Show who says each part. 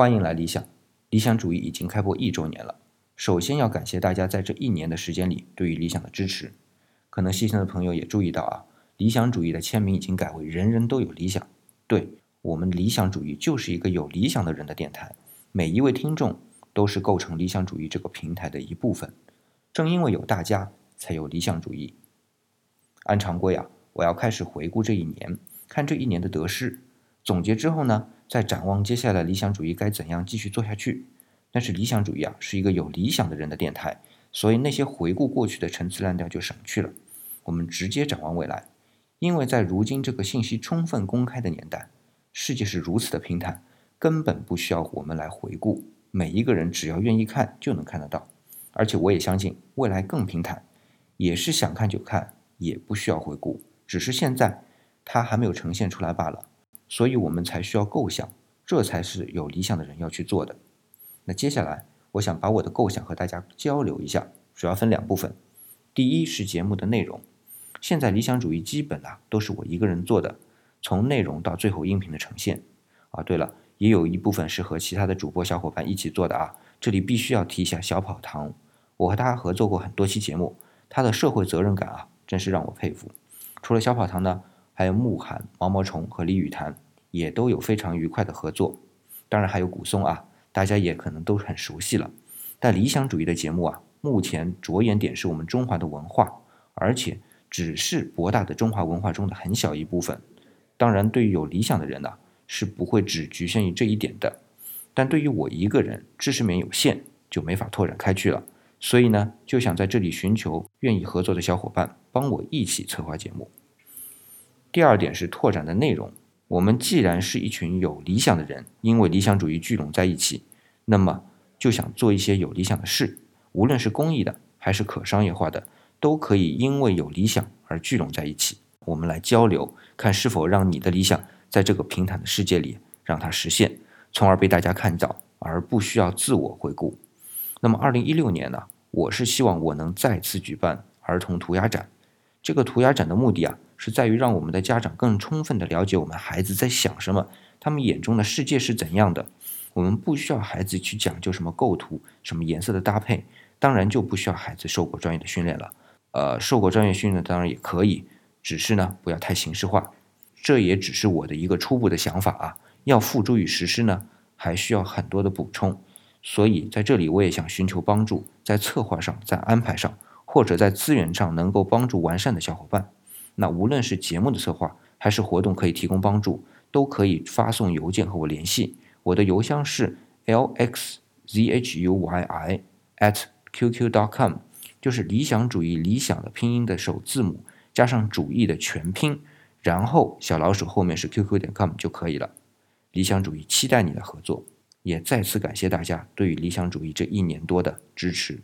Speaker 1: 欢迎来理想，理想主义已经开播一周年了。首先要感谢大家在这一年的时间里对于理想的支持。可能细心的朋友也注意到啊，理想主义的签名已经改为“人人都有理想”。对我们理想主义就是一个有理想的人的电台，每一位听众都是构成理想主义这个平台的一部分。正因为有大家，才有理想主义。按常规啊，我要开始回顾这一年，看这一年的得失，总结之后呢。再展望接下来理想主义该怎样继续做下去，但是理想主义啊是一个有理想的人的电台，所以那些回顾过去的陈词滥调就省去了。我们直接展望未来，因为在如今这个信息充分公开的年代，世界是如此的平坦，根本不需要我们来回顾，每一个人只要愿意看就能看得到。而且我也相信未来更平坦，也是想看就看，也不需要回顾，只是现在它还没有呈现出来罢了。所以我们才需要构想，这才是有理想的人要去做的。那接下来，我想把我的构想和大家交流一下，主要分两部分。第一是节目的内容，现在理想主义基本啊都是我一个人做的，从内容到最后音频的呈现。啊，对了，也有一部分是和其他的主播小伙伴一起做的啊。这里必须要提一下小跑堂，我和他合作过很多期节目，他的社会责任感啊，真是让我佩服。除了小跑堂呢？还有慕寒、毛毛虫和李雨潭也都有非常愉快的合作，当然还有古松啊，大家也可能都很熟悉了。但理想主义的节目啊，目前着眼点是我们中华的文化，而且只是博大的中华文化中的很小一部分。当然，对于有理想的人呢，是不会只局限于这一点的。但对于我一个人，知识面有限，就没法拓展开去了。所以呢，就想在这里寻求愿意合作的小伙伴，帮我一起策划节目。第二点是拓展的内容。我们既然是一群有理想的人，因为理想主义聚拢在一起，那么就想做一些有理想的事，无论是公益的还是可商业化的，都可以因为有理想而聚拢在一起。我们来交流，看是否让你的理想在这个平坦的世界里让它实现，从而被大家看到，而不需要自我回顾。那么，二零一六年呢？我是希望我能再次举办儿童涂鸦展。这个涂鸦展的目的啊。是在于让我们的家长更充分的了解我们孩子在想什么，他们眼中的世界是怎样的。我们不需要孩子去讲究什么构图、什么颜色的搭配，当然就不需要孩子受过专业的训练了。呃，受过专业训练当然也可以，只是呢不要太形式化。这也只是我的一个初步的想法啊，要付诸于实施呢，还需要很多的补充。所以在这里我也想寻求帮助，在策划上、在安排上，或者在资源上能够帮助完善的小伙伴。那无论是节目的策划，还是活动可以提供帮助，都可以发送邮件和我联系。我的邮箱是 l x z h u y i at qq dot com，就是理想主义理想的拼音的首字母加上主义的全拼，然后小老鼠后面是 qq 点 com 就可以了。理想主义期待你的合作，也再次感谢大家对于理想主义这一年多的支持。